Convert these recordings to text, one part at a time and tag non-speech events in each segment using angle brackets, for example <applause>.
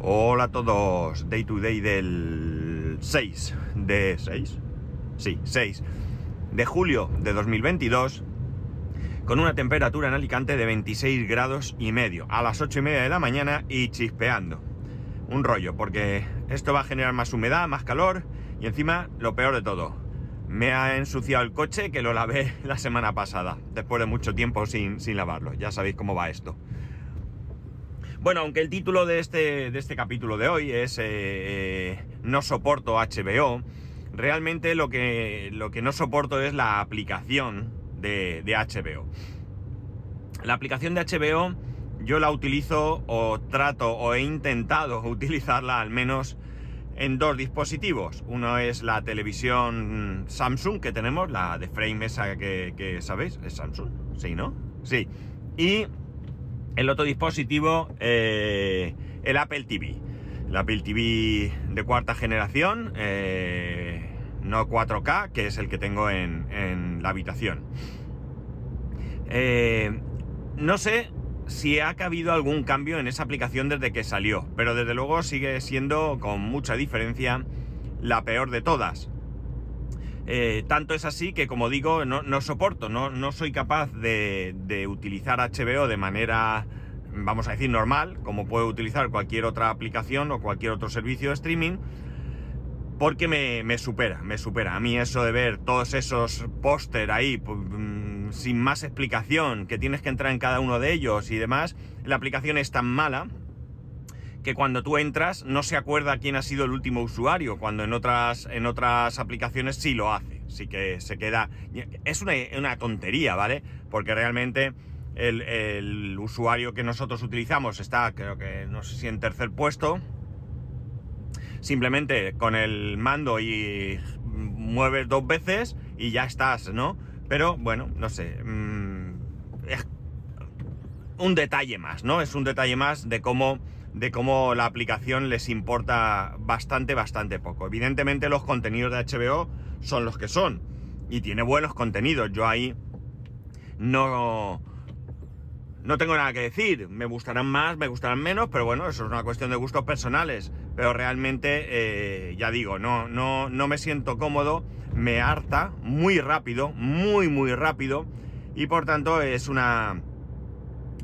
Hola a todos, Day to Day del 6 de 6, sí, 6 de julio de 2022 con una temperatura en Alicante de 26 grados y medio a las 8 y media de la mañana y chispeando. Un rollo, porque esto va a generar más humedad, más calor y encima lo peor de todo. Me ha ensuciado el coche que lo lavé <laughs> la semana pasada, después de mucho tiempo sin, sin lavarlo. Ya sabéis cómo va esto. Bueno, aunque el título de este, de este capítulo de hoy es eh, eh, No soporto HBO, realmente lo que, lo que no soporto es la aplicación de, de HBO. La aplicación de HBO yo la utilizo o trato o he intentado <laughs> utilizarla al menos en dos dispositivos. Uno es la televisión Samsung que tenemos, la de frame esa que, que sabéis, es Samsung, sí, ¿no? Sí. Y el otro dispositivo, eh, el Apple TV. El Apple TV de cuarta generación, eh, no 4K, que es el que tengo en, la habitación. Eh, no sé si ha habido algún cambio en esa aplicación desde que salió, pero desde luego sigue siendo con mucha diferencia la peor de todas. Tanto es así que, como digo, no, soporto, no, soy capaz de, utilizar HBO de manera vamos a decir, normal, como puedo utilizar cualquier otra aplicación o cualquier otro servicio de streaming, porque me, supera, me supera. A mí eso de ver todos esos póster ahí, mm, sin más explicación, que tienes que entrar en cada uno de ellos y demás, la aplicación es tan mala que cuando tú entras no se acuerda quién ha sido el último usuario, cuando en otras, en otras aplicaciones sí lo hace. Sí que se queda... Es una, tontería, ¿vale? Porque realmente el, usuario que nosotros utilizamos está, creo que no sé si en tercer puesto. Simplemente con el mando y mueves dos veces y ya estás, ¿no? Pero bueno, no sé. Mm, es un detalle más, ¿no? Es un detalle más de cómo, de cómo la aplicación les importa bastante, bastante poco. Evidentemente los contenidos de HBO son los que son. Y tiene buenos contenidos. Yo ahí no, no tengo nada que decir, me gustarán más, me gustarán menos, pero bueno, eso es una cuestión de gustos personales. Pero realmente, eh, ya digo, no, no, no me siento cómodo, me harta muy rápido, muy, muy rápido, y por tanto es una,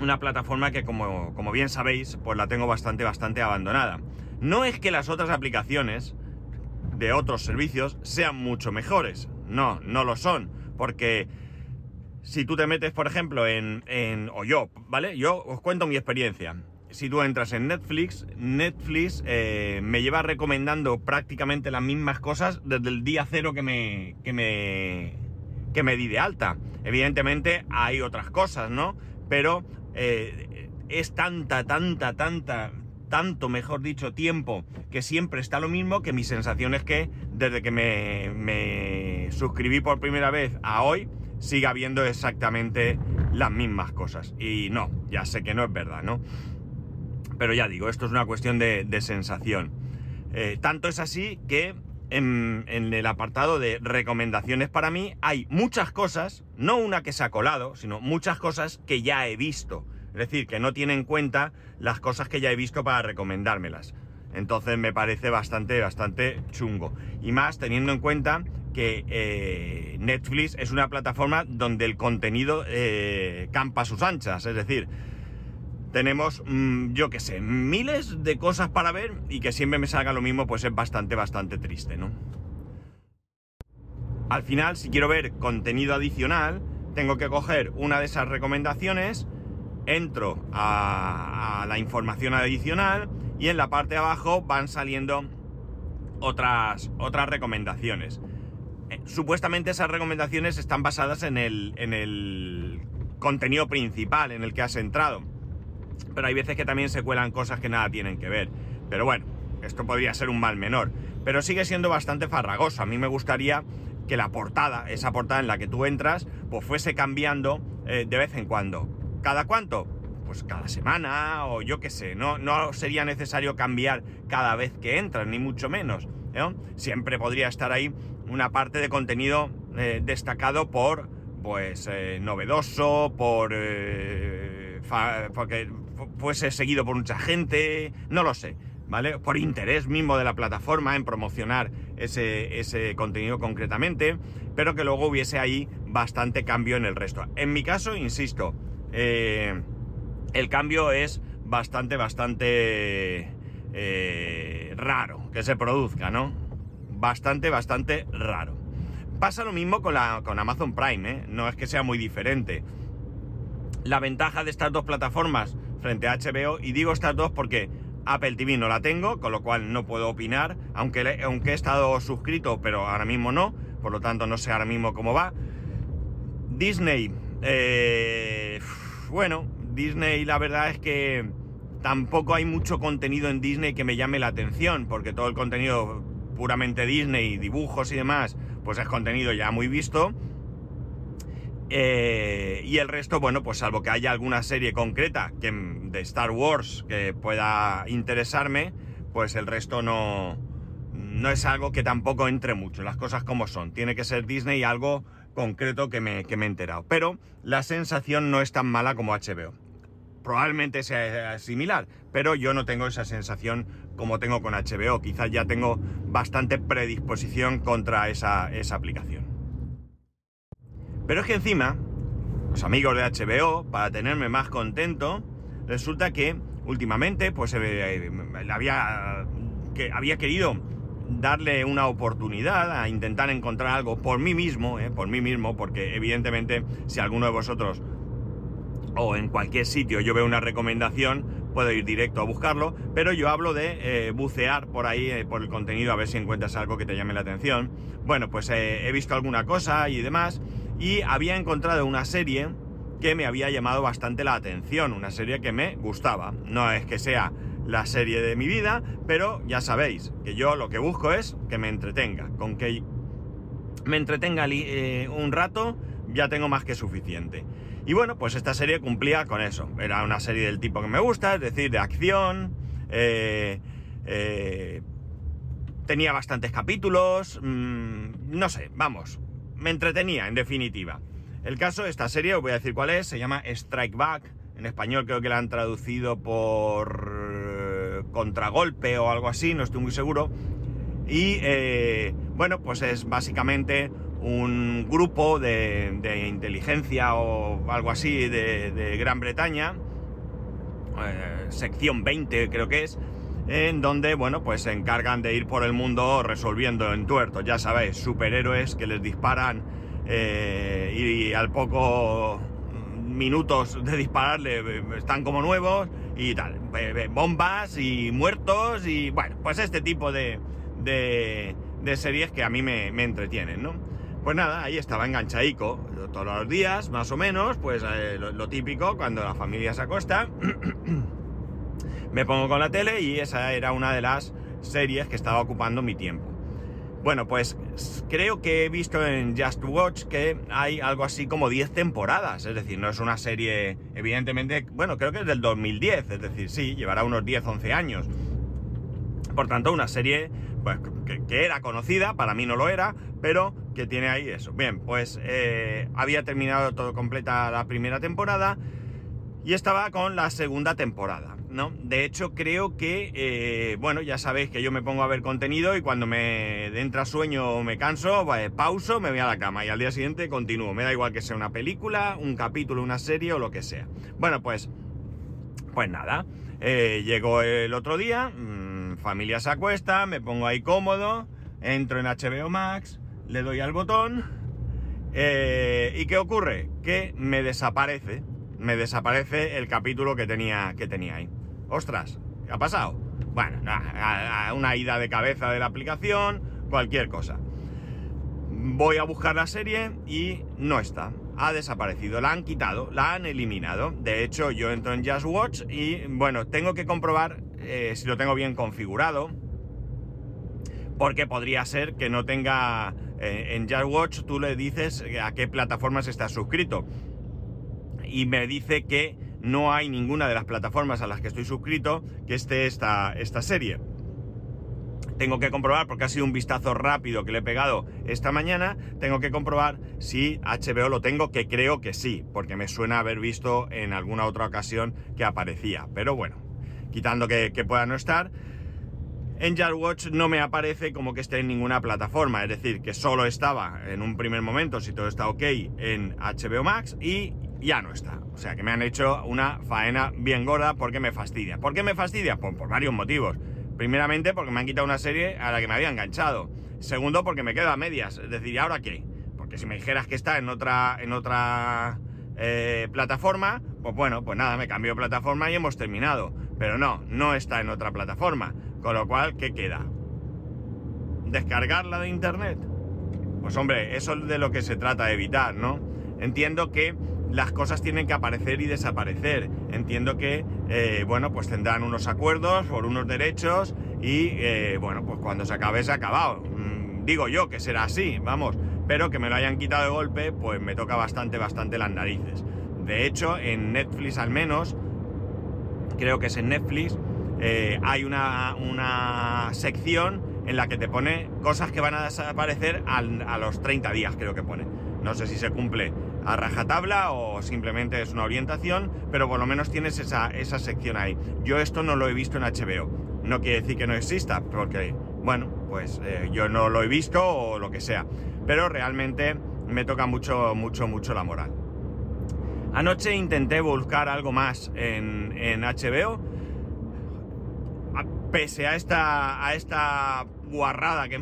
una plataforma que, como, como bien sabéis, pues la tengo bastante, bastante abandonada. No es que las otras aplicaciones de otros servicios sean mucho mejores, no, no lo son, porque si tú te metes, por ejemplo, en, o yo, ¿vale? Yo os cuento mi experiencia. Si tú entras en Netflix, Netflix eh, me lleva recomendando prácticamente las mismas cosas desde el día cero que me, que me, que me di de alta. Evidentemente hay otras cosas, ¿no? Pero eh, es tanta, tanta, tanta, tanto, mejor dicho, tiempo que siempre está lo mismo que mi sensación es que desde que me, me suscribí por primera vez a hoy, siga viendo exactamente las mismas cosas. Y no, ya sé que no es verdad, ¿no? Pero ya digo, esto es una cuestión de, sensación. Eh, tanto es así que en, el apartado de recomendaciones para mí hay muchas cosas, no una que se ha colado, sino muchas cosas que ya he visto. Es decir, que no tiene en cuenta las cosas que ya he visto para recomendármelas. Entonces me parece bastante, bastante chungo. Y más teniendo en cuenta que eh, Netflix es una plataforma donde el contenido eh, campa a sus anchas, es decir, tenemos, mm, yo qué sé, miles de cosas para ver y que siempre me salga lo mismo, pues es bastante, bastante triste, ¿no? Al final, si quiero ver contenido adicional, tengo que coger una de esas recomendaciones, entro a, la información adicional y en la parte de abajo van saliendo otras, otras recomendaciones. Eh, supuestamente esas recomendaciones están basadas en el, en el contenido principal en el que has entrado. Pero hay veces que también se cuelan cosas que nada tienen que ver. Pero bueno, esto podría ser un mal menor. Pero sigue siendo bastante farragoso. A mí me gustaría que la portada, esa portada en la que tú entras, pues fuese cambiando eh, de vez en cuando. ¿Cada cuánto? Pues cada semana o yo qué sé. No, no sería necesario cambiar cada vez que entras, ni mucho menos. Siempre podría estar ahí una parte de contenido eh, destacado por, pues, eh, novedoso, por... Porque fuese seguido por mucha gente, no lo sé. ¿vale? Por interés mismo de la plataforma en promocionar ese, ese contenido concretamente, pero que luego hubiese ahí bastante cambio en el resto. En mi caso, insisto, eh, el cambio es bastante, bastante eh, raro que se produzca, ¿no? Bastante, bastante raro. Pasa lo mismo con, la, con Amazon Prime, ¿eh? No es que sea muy diferente. La ventaja de estas dos plataformas frente a HBO, y digo estas dos porque Apple TV no la tengo, con lo cual no puedo opinar, aunque, aunque he estado suscrito, pero ahora mismo no, por lo tanto no sé ahora mismo cómo va. Disney, eh, bueno, Disney la verdad es que tampoco hay mucho contenido en Disney que me llame la atención, porque todo el contenido puramente Disney, dibujos y demás, pues es contenido ya muy visto. Eh, y el resto, bueno, pues salvo que haya alguna serie concreta que, de Star Wars que pueda interesarme, pues el resto no, no es algo que tampoco entre mucho, las cosas como son. Tiene que ser Disney algo concreto que me, que me he enterado. Pero la sensación no es tan mala como HBO. Probablemente sea similar, pero yo no tengo esa sensación como tengo con HBO. Quizás ya tengo bastante predisposición contra esa, esa aplicación. Pero es que encima, los amigos de HBO, para tenerme más contento, resulta que últimamente, pues eh, había, que había querido darle una oportunidad a intentar encontrar algo por mí mismo, eh, por mí mismo, porque evidentemente si alguno de vosotros o en cualquier sitio yo veo una recomendación, puedo ir directo a buscarlo, pero yo hablo de eh, bucear por ahí, por el contenido, a ver si encuentras algo que te llame la atención. Bueno, pues he visto alguna cosa y demás, y había encontrado una serie que me había llamado bastante la atención, una serie que me gustaba. No es que sea la serie de mi vida, pero ya sabéis que yo lo que busco es que me entretenga. Con que me entretenga eh, un rato ya tengo más que suficiente. Y bueno, pues esta serie cumplía con eso. Era una serie del tipo que me gusta, es decir, de acción. Eh, eh, tenía bastantes capítulos. Mm, no sé, vamos me entretenía, en definitiva. El caso, de esta serie, os voy a decir cuál es, se llama Strike Back. En español creo que la han traducido por eh, contragolpe o algo así, no estoy muy seguro. Y eh, bueno, pues es básicamente un grupo de, inteligencia o algo así de, Gran Bretaña, eh, sección 20 creo que es, en donde, bueno, pues se encargan de ir por el mundo resolviendo entuertos, ya sabéis, superhéroes que les disparan eh, y, al poco minutos de dispararle eh, están como nuevos y tal, bombas y muertos y bueno, pues este tipo de, de, series que a mí me, entretienen, ¿no? Pues nada, ahí estaba enganchadico todos los días, más o menos, pues eh, lo típico cuando la familia se acuesta. <clears throat> me pongo con la tele y esa era una de las series que estaba ocupando mi tiempo. Bueno, pues creo que he visto en Just Watch que hay algo así como 10 temporadas, es decir, no es una serie, evidentemente, bueno, creo que es del 2010, es decir, sí, llevará unos 10, 11 años. Por tanto, una serie pues, que, era conocida, para mí no lo era, pero que tiene ahí eso. Bien, pues eh, había terminado todo completa la primera temporada y estaba con la segunda temporada. ¿No? De hecho, creo que, eh, bueno, ya sabéis que yo me pongo a ver contenido y cuando me entra sueño o me canso, pues, pauso, me voy a la cama y al día siguiente continúo. Me da igual que sea una película, un capítulo, una serie o lo que sea. Bueno, pues, pues nada. Eh, llegó el otro día, mmm, familia se acuesta, me pongo ahí cómodo, entro en HBO Max, le doy al botón eh, y ¿qué ocurre? Que me desaparece, me desaparece el capítulo que tenía, que tenía ahí. Ostras, ¿qué ha pasado? Bueno, una ida de cabeza de la aplicación, cualquier cosa. Voy a buscar la serie y no está. Ha desaparecido, la han quitado, la han eliminado. De hecho, yo entro en Just Watch y, bueno, tengo que comprobar eh, si lo tengo bien configurado. Porque podría ser que no tenga... Eh, en Just Watch tú le dices a qué plataformas estás suscrito. Y me dice que no hay ninguna de las plataformas a las que estoy suscrito que esté esta, esta serie. Tengo que comprobar, porque ha sido un vistazo rápido que le he pegado esta mañana, tengo que comprobar si HBO lo tengo, que creo que sí, porque me suena haber visto en alguna otra ocasión que aparecía. Pero bueno, quitando que, pueda no estar, en Watch no me aparece como que esté en ninguna plataforma, es decir, que solo estaba en un primer momento, si todo está ok, en HBO Max y ya no está. O sea que me han hecho una faena bien gorda porque me fastidia. ¿Por qué me fastidia? Pues por varios motivos. Primeramente porque me han quitado una serie a la que me había enganchado. Segundo porque me quedo a medias. Es decir, ¿y ahora qué? Porque si me dijeras que está en otra, en otra eh, plataforma, pues bueno, pues nada, me cambio de plataforma y hemos terminado. Pero no, no está en otra plataforma. Con lo cual, ¿qué queda? ¿Descargarla de internet? Pues hombre, eso es de lo que se trata de evitar, ¿no? Entiendo que las cosas tienen que aparecer y desaparecer. Entiendo que, eh, bueno, pues tendrán unos acuerdos por unos derechos y, eh, bueno, pues cuando se acabe, se ha acabado. Mm, digo yo que será así, vamos, pero que me lo hayan quitado de golpe, pues me toca bastante, bastante las narices. De hecho, en Netflix al menos, creo que es en Netflix, eh, hay una, una, sección en la que te pone cosas que van a desaparecer a los 30 días, creo que pone. No sé si se cumple a rajatabla o simplemente es una orientación, pero por lo menos tienes esa, esa sección ahí. Yo esto no lo he visto en HBO. No quiere decir que no exista, porque, bueno, pues eh, yo no lo he visto o lo que sea. Pero realmente me toca mucho, mucho, mucho la moral. Anoche intenté buscar algo más en, HBO. Pese a esta, a esta guarrada que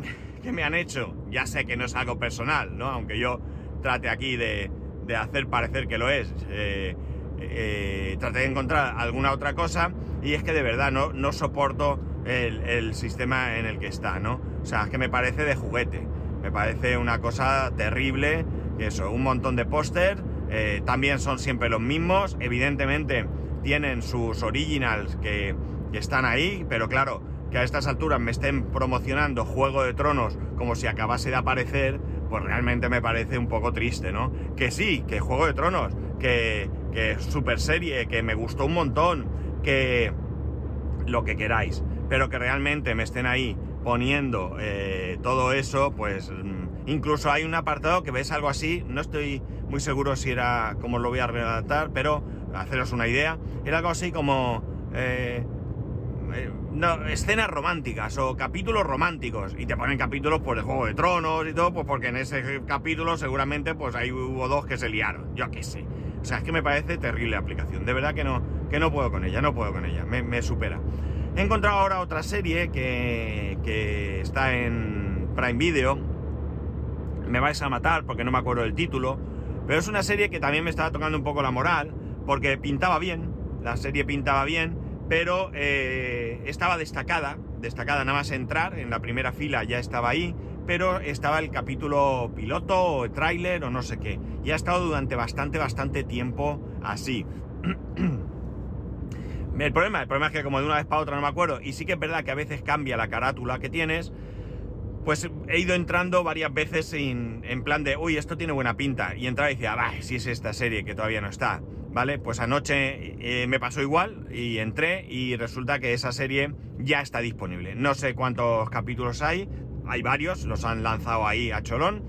me, han hecho, ya sé que no es algo personal, ¿no? Aunque yo trate aquí de, hacer parecer que lo es. Eh, eh, traté de encontrar alguna otra cosa y es que de verdad no, no soporto el, el, sistema en el que está, ¿no? O sea, es que me parece de juguete, me parece una cosa terrible, eso, un montón de póster, eh, también son siempre los mismos, evidentemente tienen sus originals que, están ahí, pero claro, que a estas alturas me estén promocionando Juego de Tronos como si acabase de aparecer, pues realmente me parece un poco triste, ¿no? Que sí, que Juego de Tronos, que, que super serie, que me gustó un montón, que lo que queráis, pero que realmente me estén ahí poniendo eh, todo eso, pues mm, incluso hay un apartado que ves algo así, no estoy muy seguro si era como lo voy a redactar, pero haceros una idea, era algo así como eh, eh, no, escenas románticas o capítulos románticos. Y te ponen capítulos por el Juego de Tronos y todo, pues porque en ese capítulo seguramente pues ahí hubo dos que se liaron, yo qué sé. O sea, es que me parece terrible aplicación, de verdad que no, que no puedo con ella, no puedo con ella, me, me supera. He encontrado ahora otra serie que, que está en Prime Video, me vais a matar porque no me acuerdo del título, pero es una serie que también me estaba tocando un poco la moral, porque pintaba bien, la serie pintaba bien, pero eh, estaba destacada, destacada nada más entrar, en la primera fila ya estaba ahí, pero estaba el capítulo piloto o tráiler o no sé qué, y ha estado durante bastante, bastante tiempo así. <clears throat> el problema, el problema es que como de una vez para otra no me acuerdo, y sí que es verdad que a veces cambia la carátula que tienes, pues he ido entrando varias veces en, plan de, uy, esto tiene buena pinta. Y entraba y decía, va, si es esta serie que todavía no está. ¿Vale? Pues anoche eh, me pasó igual y entré y resulta que esa serie ya está disponible. No sé cuántos capítulos hay, hay varios, los han lanzado ahí a Cholón.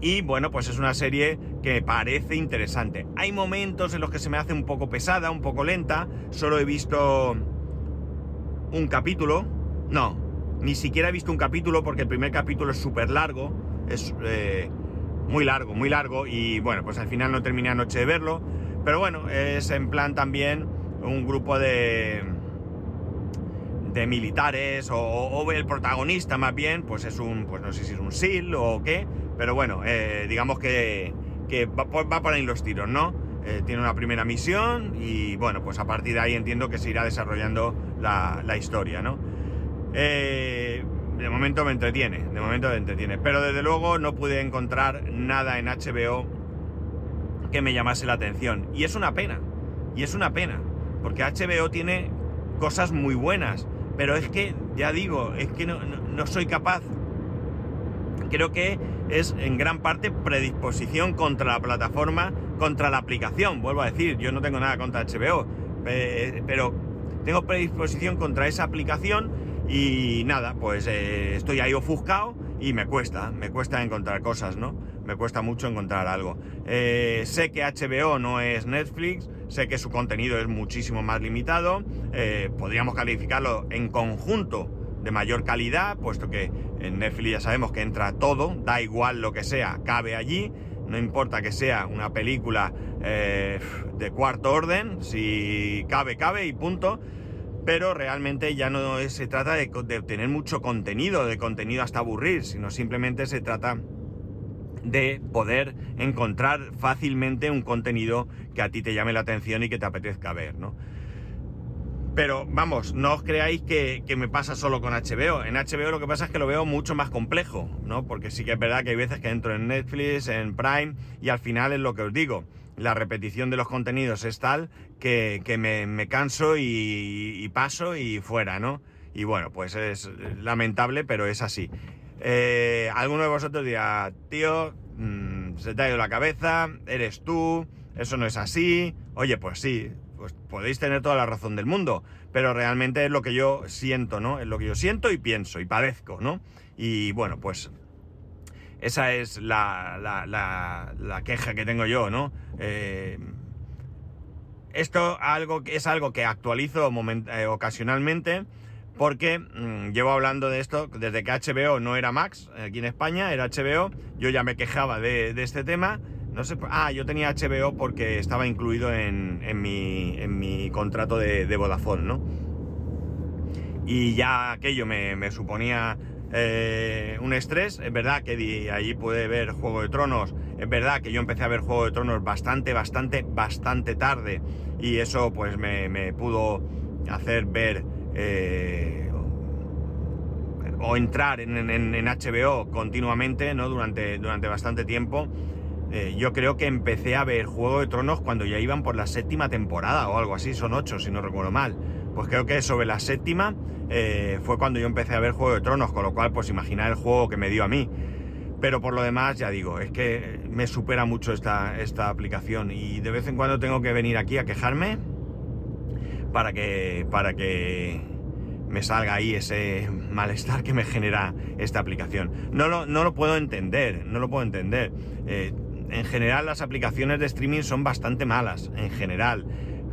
Y bueno, pues es una serie que parece interesante. Hay momentos en los que se me hace un poco pesada, un poco lenta. Solo he visto un capítulo. No, ni siquiera he visto un capítulo porque el primer capítulo es súper largo, es eh, muy largo, muy largo y bueno, pues al final no terminé anoche de verlo, pero bueno, es en plan también un grupo de de militares o, el protagonista más bien, pues es un, pues no sé si es un SEAL o qué, pero bueno, eh, digamos que, va, por ahí los tiros, ¿no? Eh, tiene una primera misión y bueno, pues a partir de ahí entiendo que se irá desarrollando la, la historia, ¿no? Eh, de momento me entretiene, de momento me entretiene. Pero desde luego no pude encontrar nada en HBO que me llamase la atención. Y es una pena, y es una pena, porque HBO tiene cosas muy buenas. Pero es que, ya digo, es que no, soy capaz. Creo que es en gran parte predisposición contra la plataforma, contra la aplicación. Vuelvo a decir, yo no tengo nada contra HBO, pero tengo predisposición contra esa aplicación y nada, pues eh, estoy ahí ofuscado y me cuesta, me cuesta encontrar cosas, ¿no? Me cuesta mucho encontrar algo. Eh, sé que HBO no es Netflix, sé que su contenido es muchísimo más limitado, eh, podríamos calificarlo en conjunto de mayor calidad, puesto que en Netflix ya sabemos que entra todo, da igual lo que sea, cabe allí, no importa que sea una película de cuarto orden, si cabe, cabe y punto. Pero realmente ya no se trata de, de tener mucho contenido, de contenido hasta aburrir, sino simplemente se trata de poder encontrar fácilmente un contenido que a ti te llame la atención y que te apetezca ver, ¿no? Pero vamos, no os creáis que, me pasa solo con HBO. En HBO lo que pasa es que lo veo mucho más complejo, ¿no? Porque sí que es verdad que hay veces que entro en Netflix, en Prime, y al final es lo que os digo. La repetición de los contenidos es tal que, me, canso y, paso y fuera, ¿no? Y bueno, pues es lamentable, pero es así. Eh, alguno de vosotros dirá, tío, mm, se te ha ido la cabeza, eres tú, eso no es así. Oye, pues sí, pues podéis tener toda la razón del mundo, pero realmente es lo que yo siento, ¿no? Es lo que yo siento y pienso y padezco, ¿no? Y bueno, pues esa es la, la, queja que tengo yo, ¿no? Eh, esto algo, es algo que actualizo eh, ocasionalmente porque mm, llevo hablando de esto desde que HBO no era Max aquí en España, era HBO, yo ya me quejaba de, de este tema no sé, ah, yo tenía HBO porque estaba incluido en, mi, contrato de, Vodafone, ¿no? Y ya aquello me, suponía eh, un estrés. Es verdad que ahí pude ver Juego de Tronos. Es verdad que yo empecé a ver Juego de Tronos bastante, bastante, bastante tarde. Y eso pues me, pudo hacer ver eh, o entrar en, HBO continuamente, ¿no? Durante, durante bastante tiempo. Eh, yo creo que empecé a ver Juego de Tronos cuando ya iban por la séptima temporada o algo así, son ocho si no recuerdo mal. Pues creo que sobre la séptima eh, fue cuando yo empecé a ver Juego de Tronos, con lo cual pues imaginar el juego que me dio a mí. Pero por lo demás, ya digo, es que me supera mucho esta, esta aplicación y de vez en cuando tengo que venir aquí a quejarme para que, para que me salga ahí ese malestar que me genera esta aplicación. No lo, no lo puedo entender, no lo puedo entender. Eh, en general las aplicaciones de streaming son bastante malas, en general.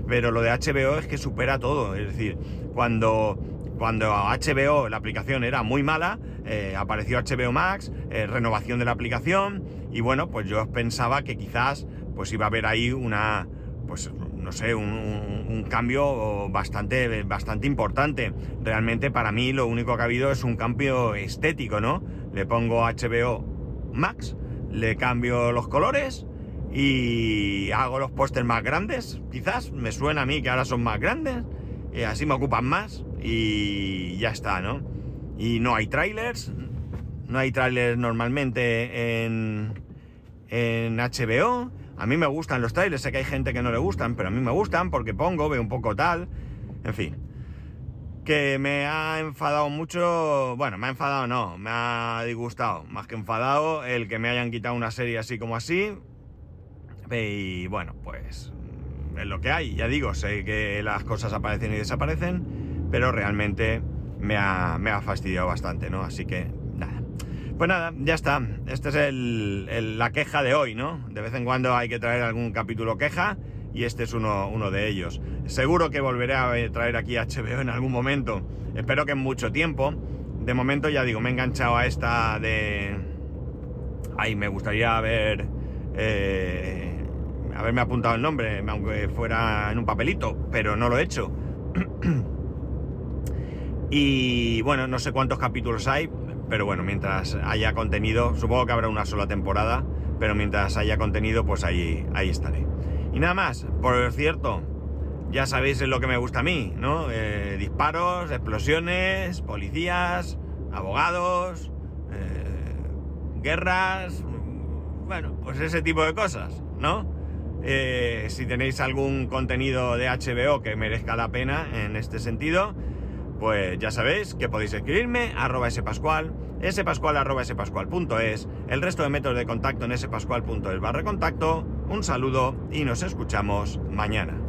Pero lo de HBO es que supera todo. Es decir, cuando, cuando HBO, la aplicación era muy mala, eh, apareció HBO Max, eh, renovación de la aplicación, y bueno, pues yo pensaba que quizás pues iba a haber ahí una, pues no sé, un, cambio bastante, bastante importante. Realmente para mí lo único que ha habido es un cambio estético, ¿no? Le pongo HBO Max le cambio los colores y hago los pósters más grandes, quizás, me suena a mí que ahora son más grandes, y así me ocupan más y ya está, ¿no? Y no hay trailers, no hay trailers normalmente en, en HBO. A mí me gustan los trailers, sé que hay gente que no le gustan, pero a mí me gustan porque pongo, veo un poco tal, en fin que me ha enfadado mucho, bueno, me ha enfadado no, me ha disgustado, más que enfadado el que me hayan quitado una serie así como así. Y bueno, pues es lo que hay, ya digo, sé que las cosas aparecen y desaparecen, pero realmente me ha, me ha fastidiado bastante, ¿no? Así que nada. Pues nada, ya está. Esta es el, la queja de hoy, ¿no? De vez en cuando hay que traer algún capítulo queja y este es uno, uno de ellos. Seguro que volveré a traer aquí HBO en algún momento. Espero que en mucho tiempo. De momento ya digo, me he enganchado a esta de... Ay, me gustaría haber... Eh, haberme apuntado el nombre, aunque fuera en un papelito, pero no lo he hecho. <clears throat> y bueno, no sé cuántos capítulos hay, pero bueno, mientras haya contenido, supongo que habrá una sola temporada, pero mientras haya contenido, pues ahí, ahí estaré. Y nada más, por cierto, ya sabéis lo que me gusta a mí, ¿no? Eh, disparos, explosiones, policías, abogados, eh, guerras, bueno, pues ese tipo de cosas, ¿no? Eh, si tenéis algún contenido de HBO que merezca la pena en este sentido, pues ya sabéis que podéis escribirme arroba spascual, spascual arroba spascual.es, el resto de métodos de contacto en spascual.es barra contacto, un saludo y nos escuchamos mañana.